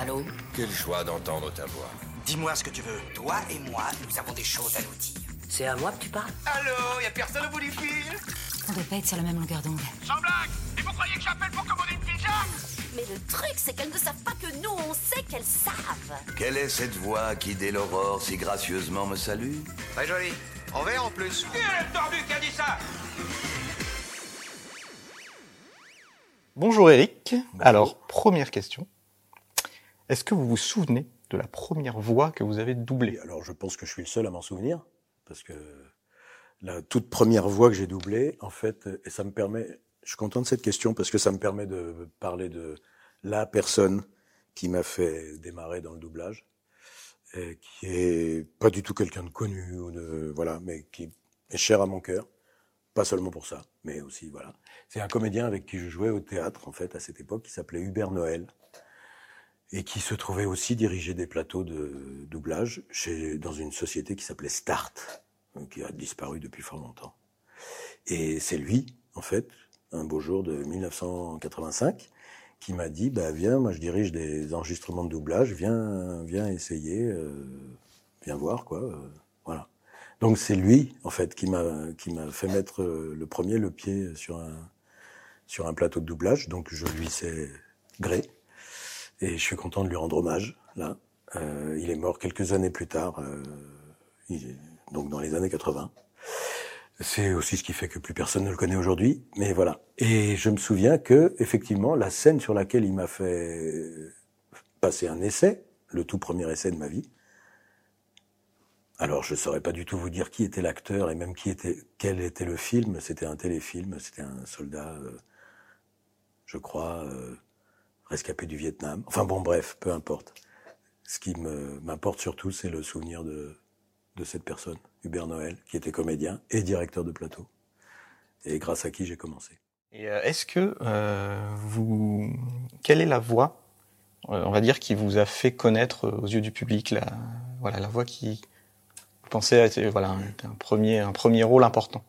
Allô Quelle joie d'entendre ta voix. Dis-moi ce que tu veux. Toi et moi, nous avons des choses à nous dire. C'est à moi que tu parles Allô, y a personne au bout du fil? On doit pas être sur la même longueur d'onde. Sans blague Et vous croyez que j'appelle pour commander une pizza? Mais le truc, c'est qu'elles ne savent pas que nous, on sait qu'elles savent. Quelle est cette voix qui, dès l'aurore, si gracieusement me salue? Très joli. En vert en plus. Qui est le tordu qui a dit ça? Bonjour Eric. Alors, première question. Est-ce que vous vous souvenez de la première voix que vous avez doublée? Alors, je pense que je suis le seul à m'en souvenir, parce que la toute première voix que j'ai doublée, en fait, et ça me permet, je suis content de cette question parce que ça me permet de parler de la personne qui m'a fait démarrer dans le doublage, qui est pas du tout quelqu'un de connu ou de voilà, mais qui est cher à mon cœur, pas seulement pour ça, mais aussi voilà. C'est un comédien avec qui je jouais au théâtre en fait à cette époque, qui s'appelait Hubert Noël et qui se trouvait aussi diriger des plateaux de doublage chez, dans une société qui s'appelait Start, qui a disparu depuis fort longtemps. Et c'est lui, en fait, un beau jour de 1985, qui m'a dit, bah viens, moi je dirige des enregistrements de doublage, viens, viens essayer, euh, viens voir quoi, euh, voilà. Donc c'est lui, en fait, qui m'a qui m'a fait mettre euh, le premier le pied sur un sur un plateau de doublage. Donc je lui sais gré. Et je suis content de lui rendre hommage, là. Euh, il est mort quelques années plus tard, euh, donc dans les années 80. C'est aussi ce qui fait que plus personne ne le connaît aujourd'hui, mais voilà. Et je me souviens que, effectivement, la scène sur laquelle il m'a fait passer un essai, le tout premier essai de ma vie, alors je saurais pas du tout vous dire qui était l'acteur et même qui était, quel était le film. C'était un téléfilm, c'était un soldat, euh, je crois, rescapé du Vietnam. Enfin bon, bref, peu importe. Ce qui m'importe surtout, c'est le souvenir de, de cette personne, Hubert Noël, qui était comédien et directeur de plateau, et grâce à qui j'ai commencé. Et euh, est-ce que euh, vous, quelle est la voix, euh, on va dire, qui vous a fait connaître euh, aux yeux du public, la, voilà, la voix qui, vous pensez, été, voilà, un, premier, un premier rôle important.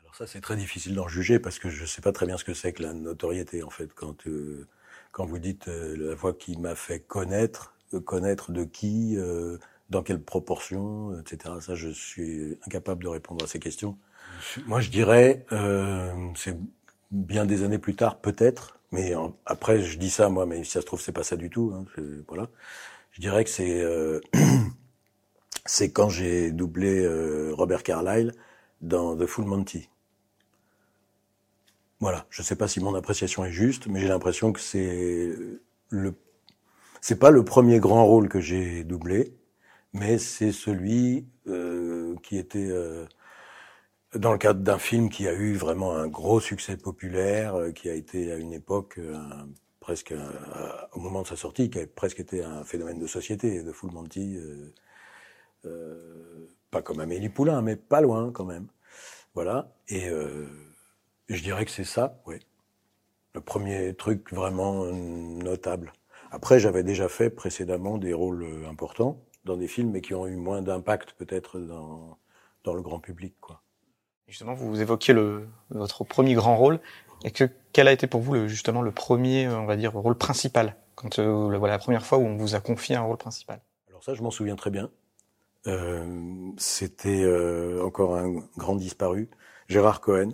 Alors ça, c'est très difficile d'en juger parce que je sais pas très bien ce que c'est que la notoriété en fait. Quand euh, quand vous dites euh, la voix qui m'a fait connaître, euh, connaître de qui, euh, dans quelle proportion, etc. Ça, je suis incapable de répondre à ces questions. Moi, je dirais, euh, c'est bien des années plus tard, peut-être. Mais après, je dis ça moi, mais si ça se trouve, c'est pas ça du tout. Hein, voilà. Je dirais que c'est euh, c'est quand j'ai doublé Robert Carlyle dans The Full Monty. Voilà, je sais pas si mon appréciation est juste, mais j'ai l'impression que c'est le c'est pas le premier grand rôle que j'ai doublé, mais c'est celui euh, qui était euh, dans le cadre d'un film qui a eu vraiment un gros succès populaire, euh, qui a été à une époque euh, presque un- au moment de sa sortie, qui a presque été un phénomène de société. The Full Monty, euh, euh, pas comme Amélie Poulain, mais pas loin quand même. Voilà. Et je dirais que c'est ça, oui. Le premier truc vraiment euh, notable. Après, j'avais déjà fait précédemment des rôles euh, importants dans des films, mais qui ont eu moins d'impact peut-être dans, dans le grand public, quoi. Justement, vous évoquiez le, votre premier grand rôle. Et que, quel a été pour vous le, justement le premier, euh, on va dire, rôle principal quand euh, le- voilà la première fois où on vous a confié un rôle principal? Alors ça, je m'en souviens très bien. Euh, C'était euh, encore un grand disparu, Gérard Cohen,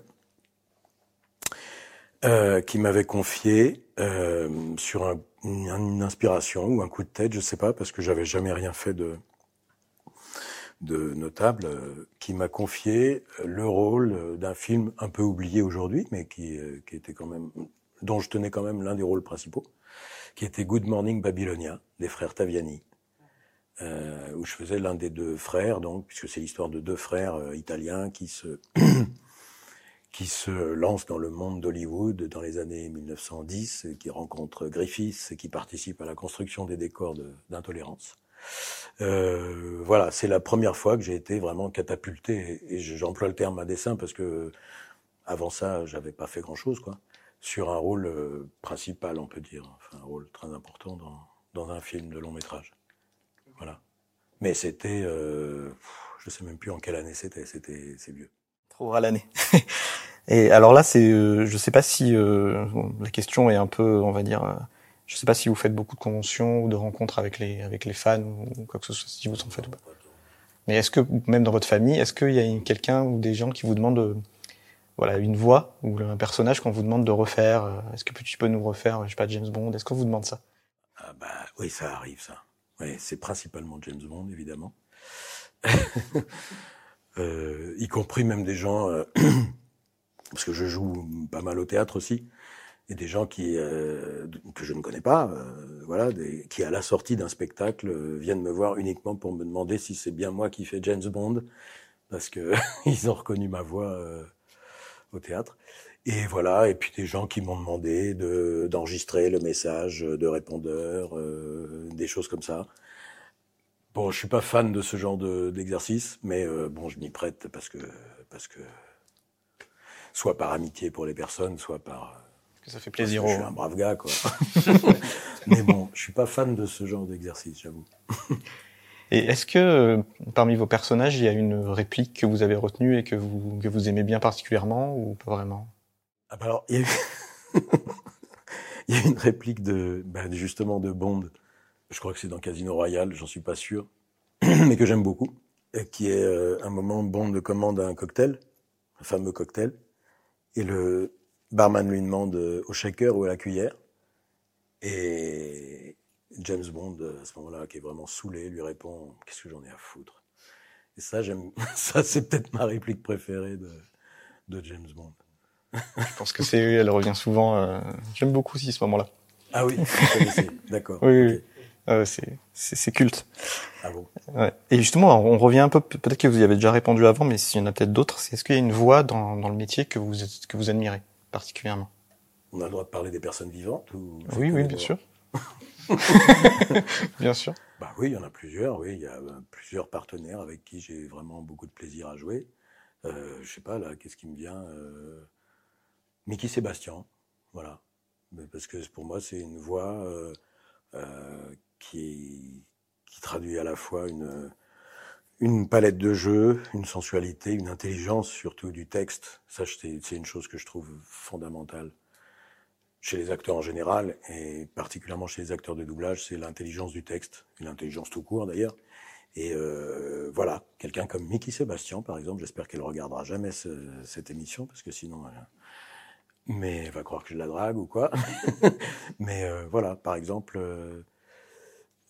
euh, qui m'avait confié euh, sur un- une, inspiration ou un coup de tête, je sais pas, parce que j'avais jamais rien fait de de notable, euh, qui m'a confié le rôle euh, d'un film un peu oublié aujourd'hui, mais qui, euh, qui était quand même, dont je tenais quand même l'un des rôles principaux, qui était Good Morning Babylonia des frères Taviani euh, où je faisais l'un des deux frères, donc, puisque c'est l'histoire de deux frères euh, italiens qui se qui se lancent dans le monde d'Hollywood dans les années 1910, et qui rencontrent Griffiths qui participent à la construction des décors de- d'intolérance. Euh, voilà, c'est la première fois que j'ai été vraiment catapulté, et j'emploie le terme à dessein parce que avant ça, j'avais pas fait grand-chose, quoi, sur un rôle euh, principal, on peut dire, enfin un rôle très important dans, dans un film de long métrage. Voilà. Mais c'était, euh, je sais même plus en quelle année c'était. C'était, c'est vieux. Trop à l'année. Et alors là, c'est, euh, je sais pas si euh, la question est un peu, on va dire, euh, Je sais pas si vous faites beaucoup de conventions ou de rencontres avec les avec les fans ou quoi que ce soit, si vous en faites ou pas. Mais est-ce que même dans votre famille, est-ce qu'il y a quelqu'un ou des gens qui vous demandent de, voilà une voix ou un personnage qu'on vous demande de refaire euh, Est-ce que tu peux nous refaire, je sais pas, James Bond Est-ce qu'on vous demande ça? Ah bah oui, ça arrive ça. Oui, c'est principalement James Bond évidemment. euh, y compris même des gens euh, parce que je joue pas mal au théâtre aussi et des gens qui euh, que je ne connais pas, euh, voilà, des, qui à la sortie d'un spectacle euh, viennent me voir uniquement pour me demander si c'est bien moi qui fais James Bond, parce que ils ont reconnu ma voix euh, au théâtre. Et voilà, et puis des gens qui m'ont demandé de d'enregistrer le message de répondeur, euh, des choses comme ça. Bon, je suis pas fan de ce genre de- d'exercice, mais bon, je m'y prête parce que parce que soit par amitié pour les personnes, soit par que ça fait parce plaisir que aux je suis un brave gars, quoi. Mais bon, je suis pas fan de ce genre d'exercice, j'avoue. Et est-ce que euh, parmi vos personnages, il y a une réplique que vous avez retenue et que vous que vous aimez bien particulièrement ou pas vraiment? Ah bah alors, il y a eu, il y a une réplique de, bah, justement, de Bond. Je crois que c'est dans Casino Royale, j'en suis pas sûr, mais que j'aime beaucoup. et Qui est euh, un moment Bond commande un cocktail, un fameux cocktail, et le barman lui demande euh, au shaker ou à la cuillère. Et James Bond, à ce moment-là, qui est vraiment saoulé, lui répond Qu'est-ce que j'en ai à foutre? Et ça, j'aime. Ça, c'est peut-être ma réplique préférée de, de James Bond. Je pense que c'est elle revient souvent. euh, J'aime beaucoup aussi ce moment-là. Ah oui, d'accord. Oui. Euh, c'est culte. Ah bon? Ouais. Et justement, on revient un peu. Peut-être que vous y avez déjà répondu avant, mais s'il y en a peut-être d'autres, c'est est-ce qu'il y a une voix dans dans le métier que vous que vous admirez particulièrement? On a le droit de parler des personnes vivantes ou Oui, oui, bien sûr. bien sûr. Bah oui, il y en a plusieurs. Oui, il y a euh, plusieurs partenaires avec qui j'ai vraiment beaucoup de plaisir à jouer. Euh, je sais pas là, qu'est-ce qui me vient euh... Mickey Sébastien, voilà. Parce que pour moi, c'est une voix euh, euh, qui qui traduit à la fois une une palette de jeux, une sensualité, une intelligence surtout du texte. Ça, c'est une chose que je trouve fondamentale chez les acteurs en général, et particulièrement chez les acteurs de doublage, c'est l'intelligence du texte, et l'intelligence tout court d'ailleurs. Et euh, voilà, quelqu'un comme Mickey Sébastien, par exemple, j'espère qu'elle regardera jamais ce- cette émission, parce que sinon, elle, mais elle va croire que je la drague ou quoi. mais euh, voilà, par exemple, euh,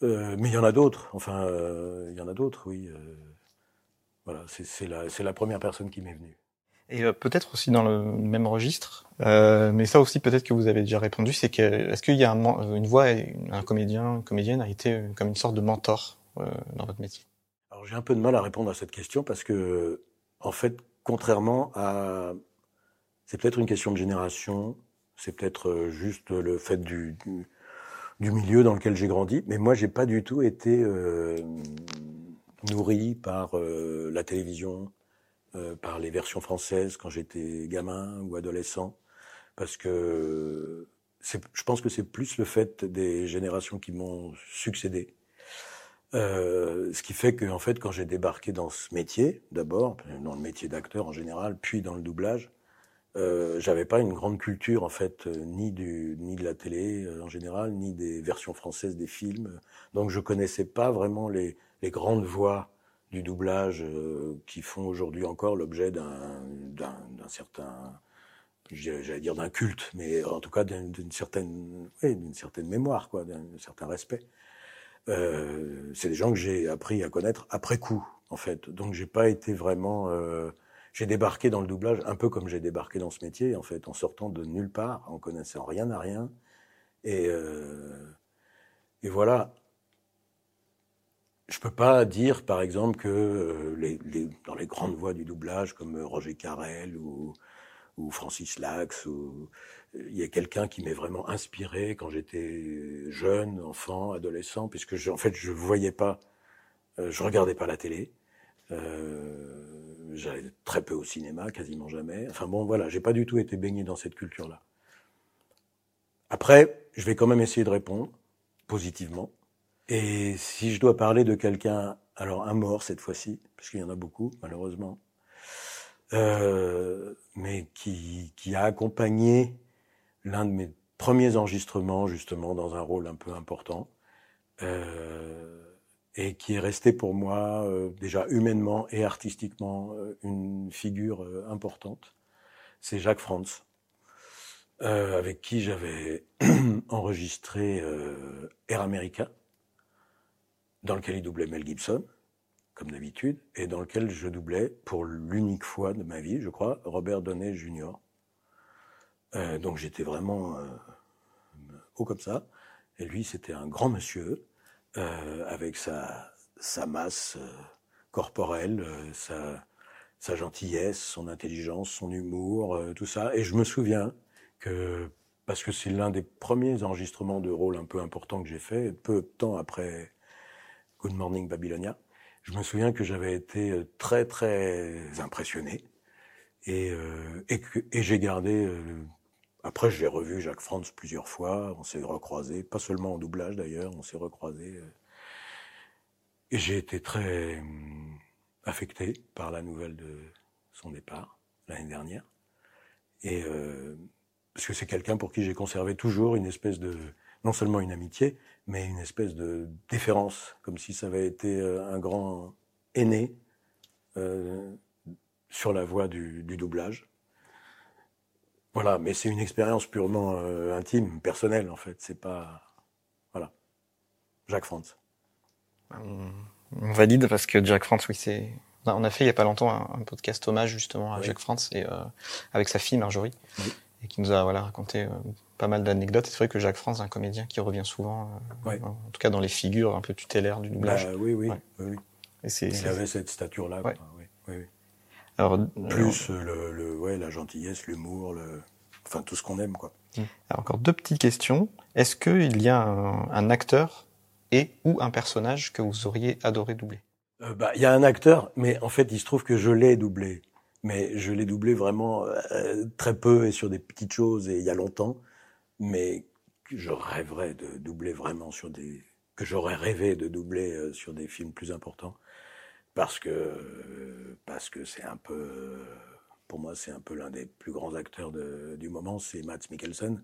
euh, mais il y en a d'autres. Enfin, euh, il y en a d'autres, oui. euh, voilà, c'est la, la première personne qui m'est venue. Et euh, peut-être aussi dans le même registre, euh, mais ça aussi peut-être que vous avez déjà répondu, c'est que est-ce qu'il y a un, une voix, un comédien, une comédienne a été comme une sorte de mentor euh, dans votre métier? Alors j'ai un peu de mal à répondre à cette question parce que, en fait, contrairement à, c'est peut-être une question de génération, c'est peut-être juste le fait du, du, du milieu dans lequel j'ai grandi, mais moi j'ai pas du tout été euh, nourri par euh, la télévision, euh, par les versions françaises quand j'étais gamin ou adolescent, parce que je pense que c'est plus le fait des générations qui m'ont succédé. Euh, ce qui fait que, en fait, quand j'ai débarqué dans ce métier, d'abord, dans le métier d'acteur en général, puis dans le doublage, euh, j'avais pas une grande culture, en fait, euh, ni du, ni de la télé euh, en général, ni des versions françaises des films. Donc, je connaissais pas vraiment les, les grandes voix du doublage qui font aujourd'hui encore l'objet d'un, d'un, certain, j'allais dire d'un culte, mais en tout cas d'une, certaine, oui, d'une certaine mémoire, quoi, d'un certain respect. C'est des gens que j'ai appris à connaître après coup, en fait. Donc j'ai pas été vraiment. J'ai débarqué dans le doublage un peu comme j'ai débarqué dans ce métier, en fait, en sortant de nulle part, en connaissant rien à rien. Et, euh, et voilà. Je peux pas dire, par exemple, que euh, les, les- dans les grandes voix du doublage, comme euh, Roger Carrel ou, ou Francis Lax, ou il y a quelqu'un qui m'est vraiment inspiré quand j'étais jeune, enfant, adolescent, puisque je, en fait je voyais pas, euh, je regardais pas la télé, euh, j'allais très peu au cinéma, quasiment jamais. Enfin bon, voilà, j'ai pas du tout été baigné dans cette culture-là. Après, je vais quand même essayer de répondre positivement. Et si je dois parler de quelqu'un, alors un mort cette fois-ci, parce qu'il y en a beaucoup, malheureusement, euh, mais qui, qui a accompagné l'un de mes premiers enregistrements justement dans un rôle un peu important euh, et qui est resté pour moi euh, déjà humainement et artistiquement euh, une figure euh, importante. C'est Jacques Franz, euh, avec qui j'avais enregistré euh, Air America, dans lequel il doublait Mel Gibson, comme d'habitude, et dans lequel je doublais pour l'unique fois de ma vie, je crois, Robert Downey Jr. Euh, donc j'étais vraiment haut comme ça. Et lui, c'était un grand monsieur, euh, avec sa, sa masse euh, corporelle, euh, sa, sa gentillesse, son intelligence, son humour, euh, tout ça. Et je me souviens que, parce que c'est l'un des premiers enregistrements de rôle un peu important que j'ai fait, peu de temps après Good Morning Babylonia, je me souviens que j'avais été euh, très très impressionné et, euh, et, et j'ai gardé. Après, j'ai revu Jacques Franz plusieurs fois. On s'est recroisés, pas seulement en doublage d'ailleurs. On s'est recroisés. euh, et j'ai été très hum, affecté par la nouvelle de son départ l'année dernière. Et euh, parce que c'est quelqu'un pour qui j'ai conservé toujours une espèce de non seulement une amitié, mais une espèce de déférence, comme si ça avait été euh, un grand aîné euh, sur la voie du, du doublage. Voilà, mais c'est une expérience purement euh, intime, personnelle en fait. C'est pas voilà. Jacques Franz. On on valide parce que Jack France, oui, c'est. on a- fait il y a pas longtemps un, un podcast hommage justement à Oui. Jack France et euh, avec sa fille Marjorie, Oui. et qui nous a voilà raconté euh, pas mal d'anecdotes. C'est vrai que Jacques France, est un comédien qui revient souvent, euh, Ouais. en tout cas dans les figures un peu tutélaires du doublage. Bah, oui, oui, Ouais. oui, oui. et c'est Il avait cette stature-là. Ouais. quoi, oui, oui, oui. Alors, Plus euh, le, le, ouais, la gentillesse, l'humour, le... enfin tout ce qu'on aime, quoi. Alors, encore deux petites questions. Est-ce qu'il y a un, un acteur et ou un personnage que vous auriez adoré doubler? Euh, bah, il y a un acteur, mais en fait, il se trouve que je l'ai doublé. Mais je l'ai doublé vraiment euh, très peu et sur des petites choses et il y a longtemps. Mais que je rêverais de doubler vraiment sur des que j'aurais rêvé de doubler euh, sur des films plus importants parce que euh, parce que c'est un peu pour moi c'est un peu l'un des plus grands acteurs de- du moment, c'est Mads Mikkelsen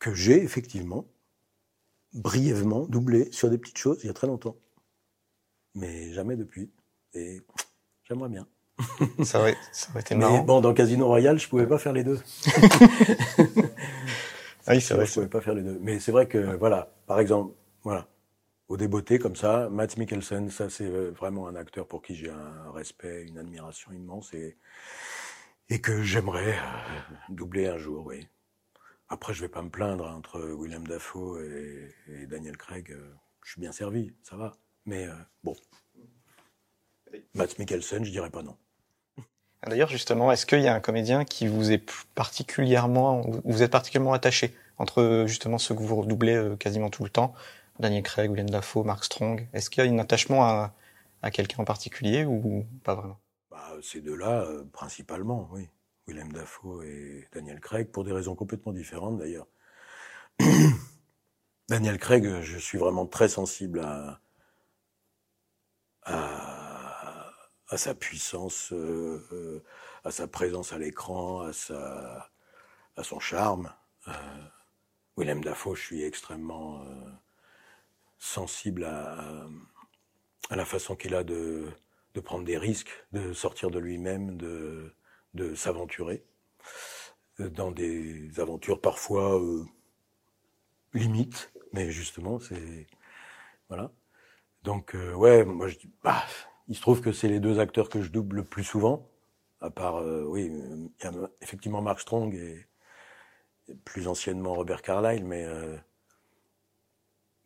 que j'ai effectivement brièvement doublé sur des petites choses il y a très longtemps mais jamais depuis. Et j'aimerais bien. ça, aurait, ça aurait été Mais marrant. bon, dans Casino Royale, je pouvais pas faire les deux. Ah oui, c'est vrai. je pouvais pas faire les deux. Mais c'est vrai que, voilà, par exemple, voilà, au débeauté comme ça, Matt Mikkelsen, ça c'est euh, vraiment un acteur pour qui j'ai un respect, une admiration immense et, et que j'aimerais euh, doubler un jour, oui. Après, je vais pas me plaindre hein, entre William Dafoe et, Daniel Craig. euh, je suis bien servi, ça va. Mais bon, Matt Mikkelsen, je dirais pas non. D'ailleurs, justement, est-ce qu'il y a un comédien qui vous est particulièrement, vous êtes particulièrement attaché entre justement ceux que vous redoublez quasiment tout le temps, Daniel Craig, William Dafoe, Mark Strong Est-ce qu'il y a un attachement à, quelqu'un en particulier ou pas vraiment? Bah, ces deux-là, euh, principalement, oui. Willem Dafoe et Daniel Craig, pour des raisons complètement différentes d'ailleurs. Daniel Craig, je suis vraiment très sensible à, à, sa puissance, euh, euh, à sa présence à l'écran, à, à son charme. Euh, Willem Dafoe, je suis extrêmement euh, sensible à, à la façon qu'il a de, de prendre des risques, de sortir de lui-même, de, de s'aventurer euh, dans des aventures parfois euh, limites, mais justement, c'est voilà. Donc euh, ouais, moi je bah, il se trouve que c'est les deux acteurs que je double le plus souvent, à part euh, oui, il y a effectivement Mark Strong et, et plus anciennement Robert Carlyle, mais euh,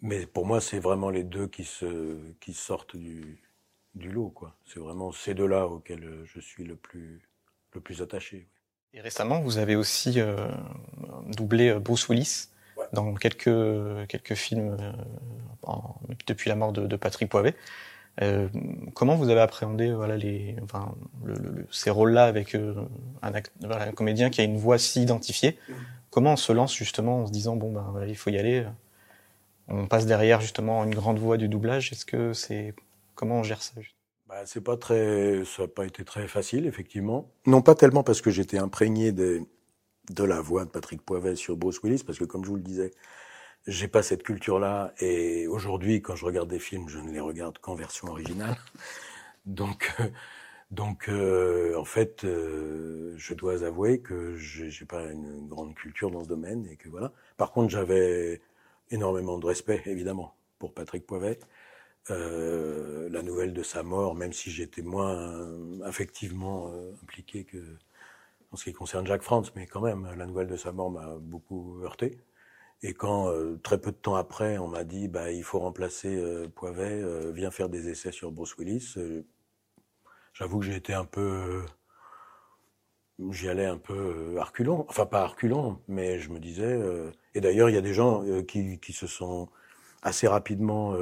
mais pour moi c'est vraiment les deux qui se qui sortent du du lot quoi. C'est vraiment ces deux-là auxquels euh, je suis le plus le plus attaché. Et récemment, vous avez aussi euh, doublé euh, Bruce Willis Ouais. dans quelques quelques films euh, en- depuis la mort de, de Patrick Poivet. Euh, comment vous avez appréhendé voilà les enfin le, le- le- ces rôles-là avec euh, un, act- voilà, un comédien qui a une voix si identifiée? Comment on se lance justement en se disant bon ben voilà, il faut y aller On passe derrière justement une grande voix du doublage. Est-ce que c'est comment on gère ça Bah, c'est pas très, ça n'a pas été très facile, effectivement. Non pas tellement parce que j'étais imprégné de la voix de Patrick Poivet sur Bruce Willis, parce que comme je vous le disais, j'ai pas cette culture-là, et aujourd'hui, quand je regarde des films, je ne les regarde qu'en version originale. Donc, euh, donc, euh, en fait, euh, je dois avouer que j'ai pas une grande culture dans ce domaine, et que voilà. Par contre, j'avais énormément de respect, évidemment, pour Patrick Poivet. Euh, la nouvelle de sa mort, même si j'étais moins affectivement impliqué que en ce qui concerne Jacques France, mais quand même, la nouvelle de sa mort m'a beaucoup heurté. Et quand euh, très peu de temps après, on m'a dit bah il faut remplacer euh, Poivet, euh, viens faire des essais sur Bruce Willis. J'avoue que j'ai été un peu, j'y allais un peu arculon, enfin pas arculon, mais je me disais. Et d'ailleurs, il y a des gens qui, qui se sont assez rapidement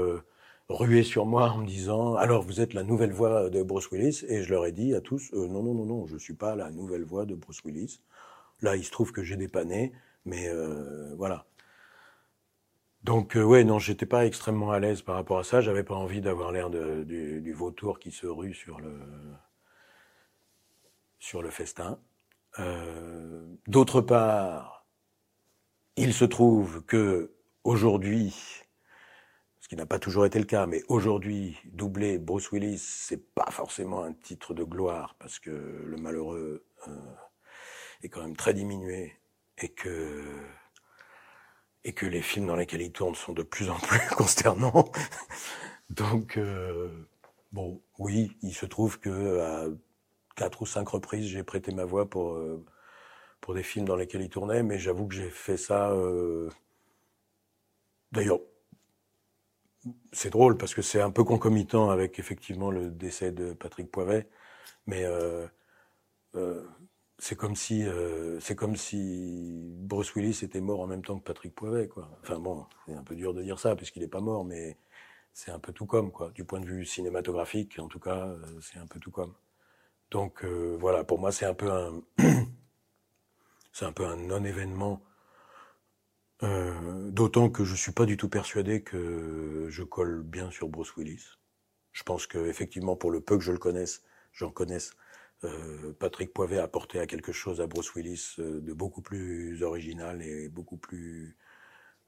rués sur moi en me disant alors vous êtes la nouvelle voix de Bruce Willis? Et je leur ai dit à tous non non non non je suis pas la nouvelle voix de Bruce Willis. Là il se trouve que j'ai dépanné, mais voilà donc euh, ouais, non, j'étais pas extrêmement à l'aise par rapport à ça. J'avais pas envie d'avoir l'air du, du, vautour qui se rue sur le sur le festin. Euh, D'autre part, il se trouve que aujourd'hui, ce qui n'a pas toujours été le cas, mais aujourd'hui, doubler Bruce Willis, c'est pas forcément un titre de gloire parce que le malheureux euh, est quand même très diminué et que et que les films dans lesquels il tourne sont de plus en plus consternants. Donc, euh, bon, oui, il se trouve que à quatre ou cinq reprises, j'ai prêté ma voix pour euh, pour des films dans lesquels il tournait, mais j'avoue que j'ai fait ça. Euh... D'ailleurs, c'est drôle parce que c'est un peu concomitant avec effectivement le décès de Patrick Poivet, mais euh, euh c'est comme si euh, c'est comme si Bruce Willis était mort en même temps que Patrick Poivet quoi. Enfin bon, c'est un peu dur de dire ça puisqu'il n'est pas mort mais c'est un peu tout comme quoi du point de vue cinématographique en tout cas, euh, c'est un peu tout comme. Donc euh, voilà, pour moi c'est un peu un c'est un peu un non-événement d'autant que je suis pas du tout persuadé que je colle bien sur Bruce Willis. Je pense que effectivement pour le peu que je le connaisse, j'en connaisse euh, Patrick Poivet a apporté à quelque chose à Bruce Willis euh, de beaucoup plus original et beaucoup plus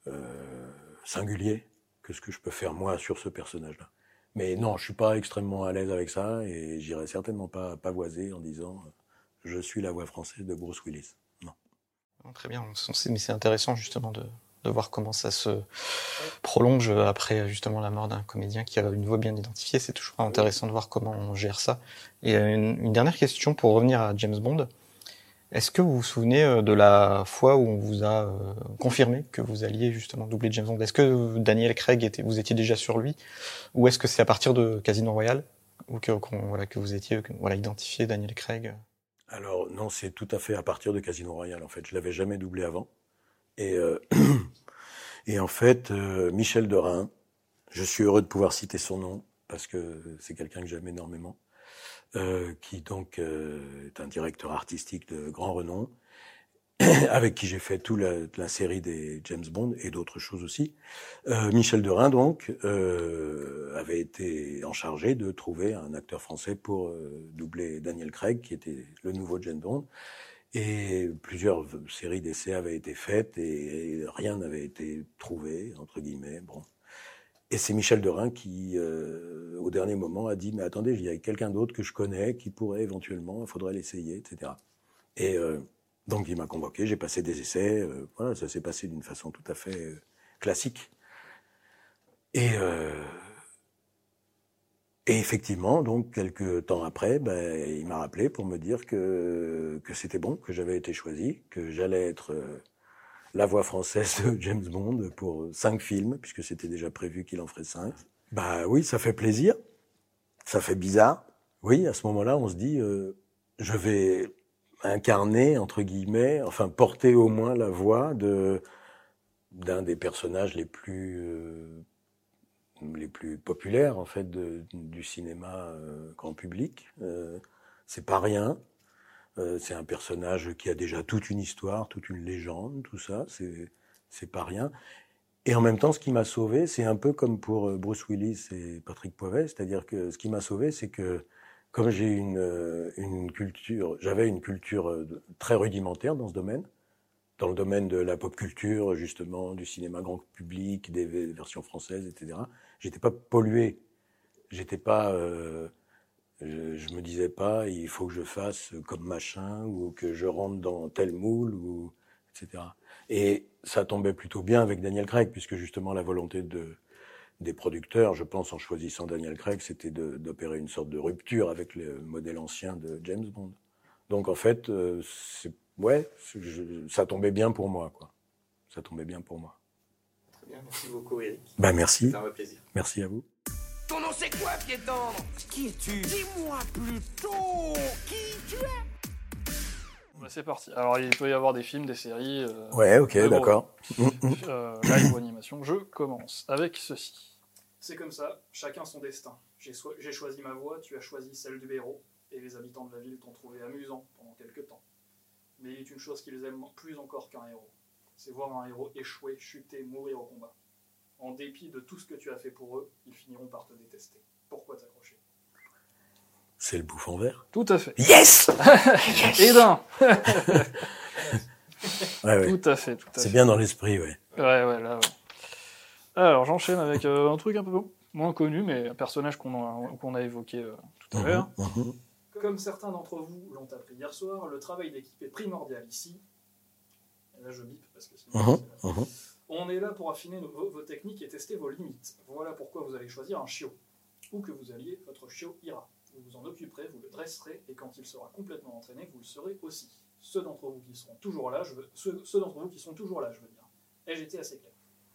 euh, singulier que ce que je peux faire moi sur ce personnage-là. Mais non, je suis pas extrêmement à l'aise avec ça et j'irai certainement pas pavoiser en disant je suis la voix française de Bruce Willis. Non. Très bien, mais c'est intéressant justement de, de voir comment ça se prolonge après justement la mort d'un comédien qui a une voix bien identifiée. C'est toujours intéressant de voir comment on gère ça. Et euh, une, dernière question pour revenir à James Bond. Est-ce que vous vous souvenez euh, de la fois où on vous a euh, confirmé que vous alliez justement doubler James Bond? Est-ce que Daniel Craig était, vous étiez déjà sur lui, ou est-ce que c'est à partir de Casino Royale ou que, voilà, que vous étiez voilà identifié Daniel Craig? Alors non, c'est tout à fait à partir de Casino Royale en fait. Je l'avais jamais doublé avant. Et, euh, en fait, euh, Michel Derain, je suis heureux de pouvoir citer son nom parce que c'est quelqu'un que j'aime énormément, euh, qui donc est un directeur artistique de grand renom, avec qui j'ai fait toute la, série des James Bond et d'autres choses aussi. Michel Derain donc avait été en chargé de trouver un acteur français pour doubler Daniel Craig, qui était le nouveau James Bond. Et plusieurs séries d'essais avaient été faites et rien n'avait été trouvé, entre guillemets. Bon. Et c'est Michel Derain qui, euh, au dernier moment, a dit, mais attendez, il y a quelqu'un d'autre que je connais qui pourrait éventuellement, il faudrait l'essayer, etc. Et euh, donc il m'a convoqué, j'ai passé des essais, euh, voilà, ça s'est passé d'une façon tout à fait classique. Et et effectivement, donc quelques temps après, ben, il m'a rappelé pour me dire que que c'était bon, que j'avais été choisi, que j'allais être euh, la voix française de James Bond pour cinq films, puisque c'était déjà prévu qu'il en ferait cinq. Bah oui, ça fait plaisir, ça fait bizarre. Oui, à ce moment-là, on se dit, euh, je vais incarner entre guillemets, enfin porter au moins la voix de d'un des personnages les plus euh, les plus populaires en fait du cinéma euh, grand public. Euh, c'est pas rien. Euh, c'est un personnage qui a déjà toute une histoire, toute une légende, tout ça. C'est c'est pas rien. Et en même temps, ce qui m'a sauvé, c'est un peu comme pour Bruce Willis et Patrick Poivet, c'est-à-dire que ce qui m'a sauvé, c'est que comme j'ai une, une culture, j'avais une culture très rudimentaire dans ce domaine, dans le domaine de la pop culture, justement, du cinéma grand public, des versions françaises, etc. J'étais pas pollué. J'étais pas. euh, je, je me disais pas, il faut que je fasse comme machin ou que je rentre dans tel moule ou etc. Et ça tombait plutôt bien avec Daniel Craig, puisque justement la volonté de des producteurs, je pense, en choisissant Daniel Craig, c'était d'opérer une sorte de rupture avec le modèle ancien de James Bond. Donc en fait, euh, c'est- ouais, je- ça tombait bien pour moi, quoi. Ça tombait bien pour moi. Très bien, merci beaucoup Eric. Ben merci, C'était un vrai plaisir. merci à vous. Ton nom c'est quoi, pied tendre Qui es-tu? Dis-moi plutôt qui tu es? Bah, c'est parti. Alors, il peut y avoir des films, des séries. euh, Ouais, ok, d'accord. euh, live ou animation. Je commence avec ceci. C'est comme ça, chacun son destin. J'ai choisi ma voie, tu as choisi celle du héros, et les habitants de la ville t'ont trouvé amusant pendant quelques temps. Mais il est une chose qu'ils aiment plus encore qu'un héros. C'est voir un héros échouer, chuter, mourir au combat. En dépit de tout ce que tu as fait pour eux, ils finiront par te détester. Pourquoi t'accrocher? C'est le bouffon vert. Tout à fait. Yes. Et d'un Ouais, ouais. Tout à fait, tout à fait. C'est bien dans l'esprit, ouais. Ouais, ouais, là, ouais. Alors, j'enchaîne avec euh, un truc un peu moins connu, mais un personnage qu'on a, qu'on a évoqué euh, tout à l'heure. Mhm, mhm. Comme certains d'entre vous l'ont appris hier soir, le travail d'équipe est primordial ici. Et là, je bip parce que sinon. C'est-. On est là pour affiner nos- vos, vos techniques et tester vos limites. Voilà pourquoi vous allez choisir un chiot. Où que vous alliez, votre chiot ira. Vous vous en occuperez, vous le dresserez, et quand il sera complètement entraîné, vous le serez aussi. Ceux d'entre vous qui seront toujours là, je veux, ceux, ceux d'entre vous qui sont toujours là, je veux dire. Ai-je été assez clair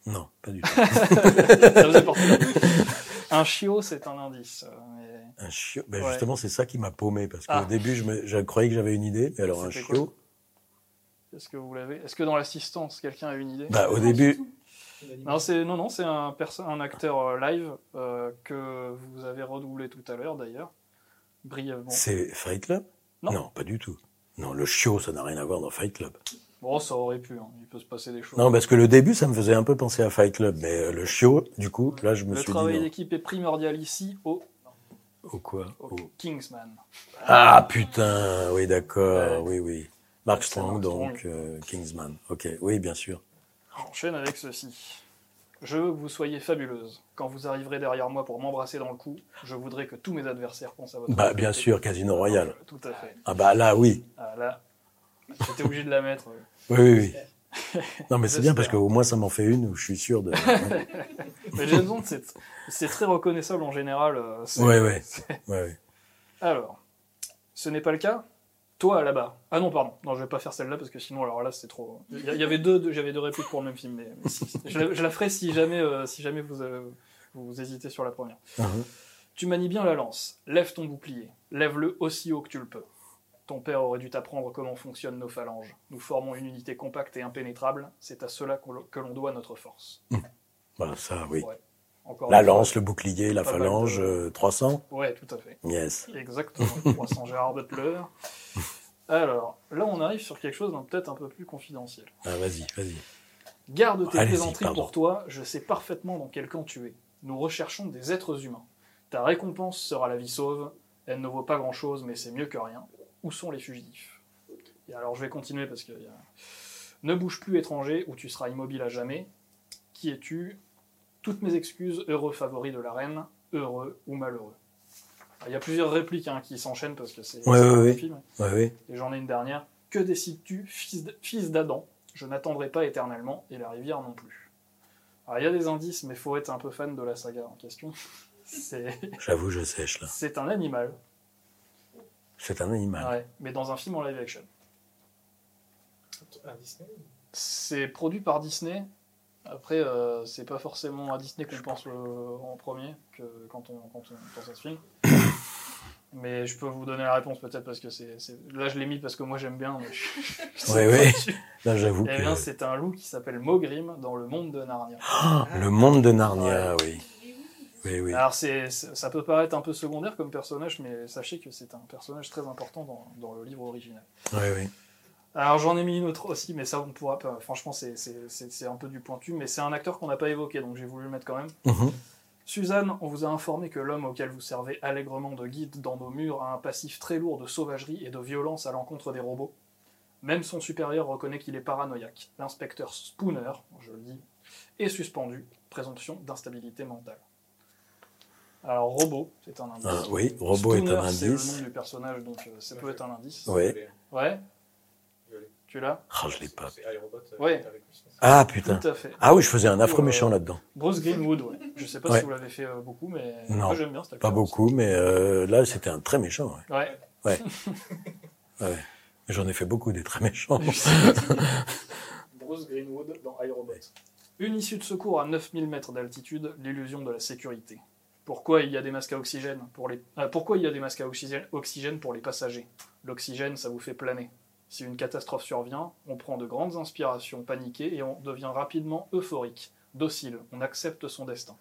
Non, pas du tout. Ça Un chiot, c'est un indice. euh, mais- Un chiot. Ben Ouais. justement, c'est ça qui m'a paumé parce qu'au Ah. début, je, me, je croyais que j'avais une idée, mais alors un chiot. Est-ce que vous l'avez Est-ce que dans l'assistance, quelqu'un a une idée? Bah, au début, Non, c'est non, non, c'est un, acteur euh, live euh, que vous avez redoublé tout à l'heure d'ailleurs, brièvement. c'est Fight Club? Non. pas du tout. Non, le chiot, ça n'a rien à voir dans Fight Club. Bon, ça aurait pu. hein, Il peut se passer des choses. Non, parce que le début, ça me faisait un peu penser à Fight Club, mais euh, le chiot, du coup, là, je me Le suis travail dit non. d'équipe est primordial ici au, Au quoi? au Au- Kingsman. Ah putain, oui, d'accord, Ouais. oui, oui. Mark Strong, donc euh, Kingsman. Ok, oui, bien sûr. J'enchaîne avec ceci. Je veux que vous soyez fabuleuse. Quand vous arriverez derrière moi pour m'embrasser dans le cou, je voudrais que tous mes adversaires pensent à votre Bah, bien sûr, Casino Royale. Tout à fait. Ah bah là, oui. Ah, là, j'étais obligé de la mettre. Oui, oui, oui. Non, mais c'est bien parce qu'au moins, ça m'en fait une où je suis sûr de. Mais James Bond, c'est c'est très reconnaissable en général. euh, c'est- ouais. Alors, ce n'est pas le cas. Toi là-bas. Ah non, pardon. Non, je vais pas faire celle-là parce que sinon, alors là, c'est trop. Il y, avait deux, deux- j'avais deux répliques pour le même film, mais, mais si- je, la, je la ferai si jamais, euh, si jamais vous, euh, vous hésitez sur la première. Mhm. Tu manies bien la lance. Lève ton bouclier. Lève-le aussi haut que tu le peux. Ton père aurait dû t'apprendre comment fonctionnent nos phalanges. Nous formons une unité compacte et impénétrable. C'est à cela que l'on doit notre force. Bah, ça, oui. Ouais. Encore La fois. lance, le bouclier, la phalange, de- euh, 300 Ouais, tout à fait. Yes. Exactement, 300 Gérard Butler. Alors, là, on arrive sur quelque chose d'un peut-être un peu plus confidentiel. Ah, vas-y, vas-y. Garde tes plaisanteries pour toi, je sais parfaitement dans quel camp tu es. Nous recherchons des êtres humains. Ta récompense sera la vie sauve. Elle ne vaut pas grand-chose, mais c'est mieux que rien. Où sont les fugitifs Et alors, je vais continuer parce que... y a- Ne bouge plus, étranger, ou tu seras immobile à jamais. Qui es-tu? Toutes mes excuses, heureux favori de la reine, heureux ou malheureux. Alors, Il y a plusieurs répliques hein, qui s'enchaînent parce que c'est Ouais, ouais, un ouais. film. Ouais, oui. Et j'en ai une dernière. Que décides-tu, fils d'Adam? Je n'attendrai pas éternellement, et la rivière non plus. Alors, il y a des indices, mais faut être un peu fan de la saga en question. J'avoue, je sèche là. c'est un animal, C'est un animal. ouais, mais dans un film en live action. Un Disney C'est produit par Disney. Après, euh, c'est pas forcément à Disney qu'on pense euh, en premier que quand on, quand on pense à ce film. Mais je peux vous donner la réponse peut-être parce que c'est c'est- là je l'ai mis parce que moi j'aime bien. Mais je, ouais. dessus. Là, j'avoue Eh bien, c'est un loup qui s'appelle Mogrim dans le monde de Narnia. Ah, le monde de Narnia, oui. Oui, oui. Alors, c'est, ça peut paraître un peu secondaire comme personnage, mais sachez que c'est un personnage très important dans, dans le livre original. Oui, oui. Alors, j'en ai mis une autre aussi, mais ça, on pourra pas. Franchement, c'est, c'est- c'est- c'est un peu du pointu, mais c'est un acteur qu'on n'a pas évoqué, donc j'ai voulu le mettre quand même. Mhm. Suzanne, on vous a informé que l'homme auquel vous servez allègrement de guide dans nos murs a un passif très lourd de sauvagerie et de violence à l'encontre des robots. Même son supérieur reconnaît qu'il est paranoïaque. L'inspecteur Spooner, je le dis, est suspendu. Présomption d'instabilité mentale. Alors, robot, c'est un indice. Ah, oui, robot est un C'est le indice. nom du personnage, donc euh, ça peut être un indice. Ouais. Ouais Tu l'as Ah, je l'ai pas. Ouais, Ah, putain. tout à fait. Ah oui, je faisais un affreux Euh, méchant là-dedans. Bruce Greenwood, ouais. Je sais pas Ouais. si vous l'avez fait euh, beaucoup, mais Non, moi j'aime bien cet Pas beaucoup, mais euh, là, c'était un très méchant. ouais. Ouais. Ouais. ouais. J'en ai fait beaucoup des très méchants. Bruce Greenwood dans iRobot. Une issue de secours à 9000 mètres d'altitude, l'illusion de la sécurité. Pourquoi il y a des masques à oxygène pour les euh, Pourquoi il y a des masques à oxygène, pour les passagers? L'oxygène, ça vous fait planer. Si une catastrophe survient, on prend de grandes inspirations paniquées et on devient rapidement euphorique, docile, on accepte son destin.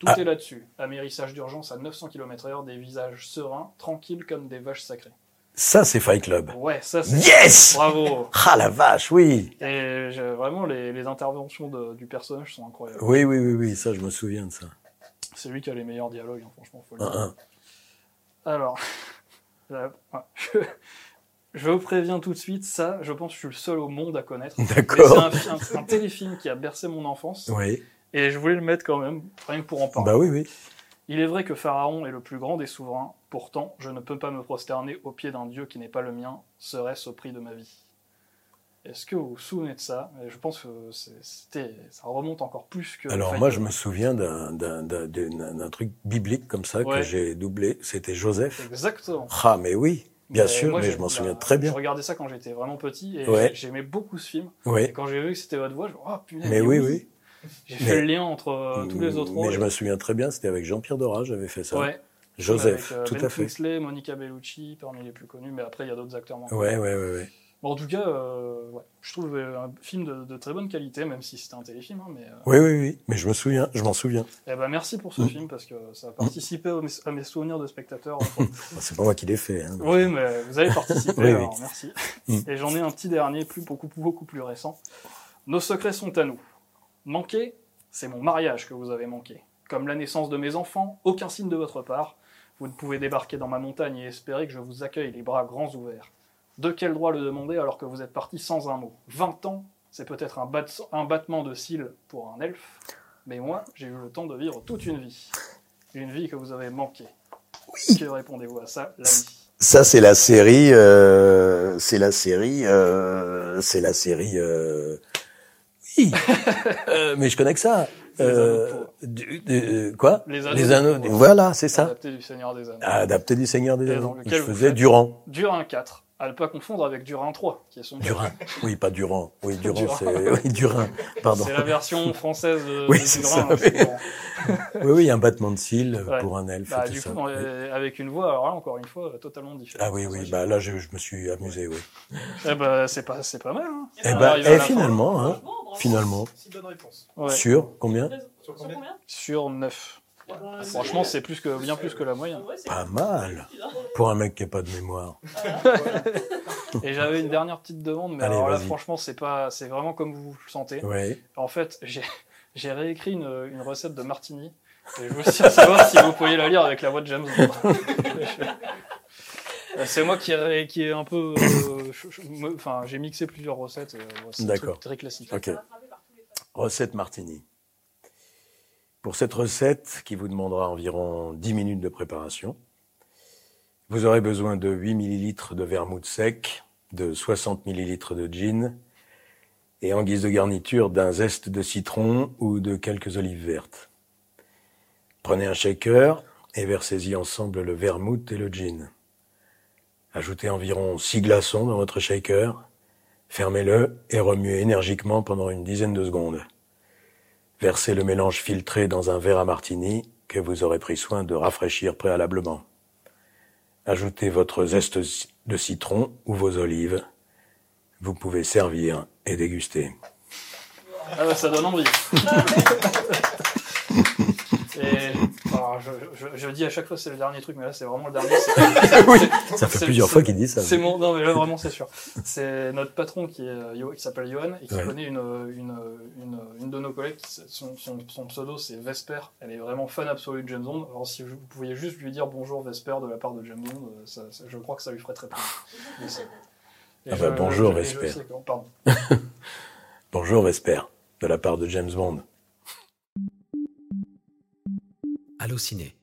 Tout Ah. est là-dessus. Amérissage d'urgence à 900 km/h, des visages sereins, tranquilles comme des vaches sacrées. Ça, c'est Fight Club. Ouais, ça c'est. Yes Bravo Ah la vache, oui Et vraiment, les, les interventions de- du personnage sont incroyables. Oui, oui, oui, oui, ça, je me souviens de ça. C'est lui qui a les meilleurs dialogues, hein, franchement, faut le Un, dire. un. Alors, là, ouais, je, je vous préviens tout de suite, ça, je pense que je suis le seul au monde à connaître. Mais D'accord. C'est un, fi- un- un téléfilm qui a bercé mon enfance, Oui. et je voulais le mettre quand même, rien que pour en parler. Bah oui, oui. Il est vrai que Pharaon est le plus grand des souverains, pourtant, je ne peux pas me prosterner au pied d'un dieu qui n'est pas le mien, serait-ce au prix de ma vie Est-ce que vous vous souvenez de ça? Je pense que c'était, ça remonte encore plus que. Alors moi, je me souviens d'un- truc biblique comme ça que j'ai doublé. C'était Joseph. Exactement. Ah, mais oui, bien Mais sûr, moi, mais je m'en souviens très bien. Je regardais ça quand j'étais vraiment petit et Ouais. j'ai- j'aimais beaucoup ce film. Et quand j'ai vu que c'était votre voix, je me suis dit, oh punaise, Mais oui, oui. J'ai fait le lien entre euh, tous les autres Mais rôles. je me souviens très bien, c'était avec Jean-Pierre Dora, j'avais fait ça. Ouais. Joseph, Avec, euh, tout Ben à fait. Kingsley, Monica Bellucci, parmi les plus connus, mais après il y a d'autres acteurs. moins Ouais, ouais, ouais, ouais. Bon, en tout cas, euh, ouais, je trouve un film de, de très bonne qualité, même si c'était un téléfilm. hein, mais euh, Oui, oui, oui. Mais je me souviens, je m'en souviens. eh ben, merci pour ce Mm. film parce que ça a participé à mes souvenirs de spectateurs. enfin. C'est pas moi qui l'ai fait. Hein. oui, mais vous avez participé, Oui, alors oui. merci. Mm. Et j'en ai un petit dernier, plus, beaucoup, beaucoup plus récent. Nos secrets sont à nous. Manquer, c'est mon mariage que vous avez manqué. Comme la naissance de mes enfants, aucun signe de votre part. Vous ne pouvez débarquer dans ma montagne et espérer que je vous accueille les bras grands ouverts. De quel droit le demander alors que vous êtes parti sans un mot? 20 ans, c'est peut-être un, bat- un battement de cils pour un elfe, mais moi, j'ai eu le temps de vivre toute une vie. Une vie que vous avez manquée. Que répondez-vous à ça, l'ami? Ça, c'est la série. euh, c'est la série. euh, c'est la série. euh, Oui. Mais je connais que ça. Les anneaux du- du- quoi? Les anneaux. du- Voilà, c'est ça. Adapté du Seigneur des Anneaux. Adapté du Seigneur des Anneaux. Je faisais Durand. Durin 4, à ne pas confondre avec Durin 3, qui est son Durin. Oui, pas Durand. Oui, Durand, Durin. c'est oui, Durin. Pardon. C'est la version française de, Oui, de c'est Durin. ça, hein, oui. Oui, oui, un battement de cils Ouais. pour un elfe. Bah, du ça. coup, les- avec une voix, alors là, encore une fois, totalement différente. Ah oui, oui, bah là, je, je me suis amusé, oui. Eh ben, c'est pas, c'est pas mal. Hein. Eh On ben, arrive à eh, finalement, hein, finalement, Six bonnes réponses. Ouais. sur combien Sur combien Sur 9. Franchement, c'est plus que, bien plus que la moyenne. Pas mal. Pour un mec qui a pas de mémoire. Et j'avais une dernière petite demande, mais Allez, alors là, franchement, c'est pas, c'est vraiment comme vous le sentez. Oui. En fait, j'ai, j'ai réécrit une, une recette de martini. Et je veux aussi savoir si vous pourriez la lire avec la voix de James C'est moi qui, ai- qui est un peu. euh, Enfin, j'ai mixé plusieurs recettes. et, euh, D'accord. très classique. Ok. Recette martini. Pour cette recette, qui vous demandera environ 10 minutes de préparation, vous aurez besoin de 8 ml de vermouth sec, de 60 ml de gin, et en guise de garniture d'un zeste de citron ou de quelques olives vertes. Prenez un shaker et versez-y ensemble le vermouth et le gin. Ajoutez environ 6 glaçons dans votre shaker, fermez-le et remuez énergiquement pendant une dizaine de secondes. Versez le mélange filtré dans un verre à martini que vous aurez pris soin de rafraîchir préalablement. Ajoutez votre zeste de citron ou vos olives. Vous pouvez servir et déguster. Ah ouais, ça donne envie. Et, alors, je, je, je dis à chaque fois c'est le dernier truc, mais là c'est vraiment le dernier. oui, ça fait plusieurs fois qu'il dit ça. C'est mon, non mais là vraiment c'est sûr. C'est notre patron qui est, euh, qui s'appelle Johan et qui Ouais. connaît une, une, une, une de nos collègues, qui- son, son, son pseudo c'est Vesper. Elle est vraiment fan absolue de James Bond. Alors si vous pouviez juste lui dire bonjour Vesper de la part de James Bond, euh, ça, ça- je crois que ça lui ferait très plaisir. Ah bah, bonjour, Vesper. que- Pardon. Bonjour Vesper, de la part de James Bond. Allociné,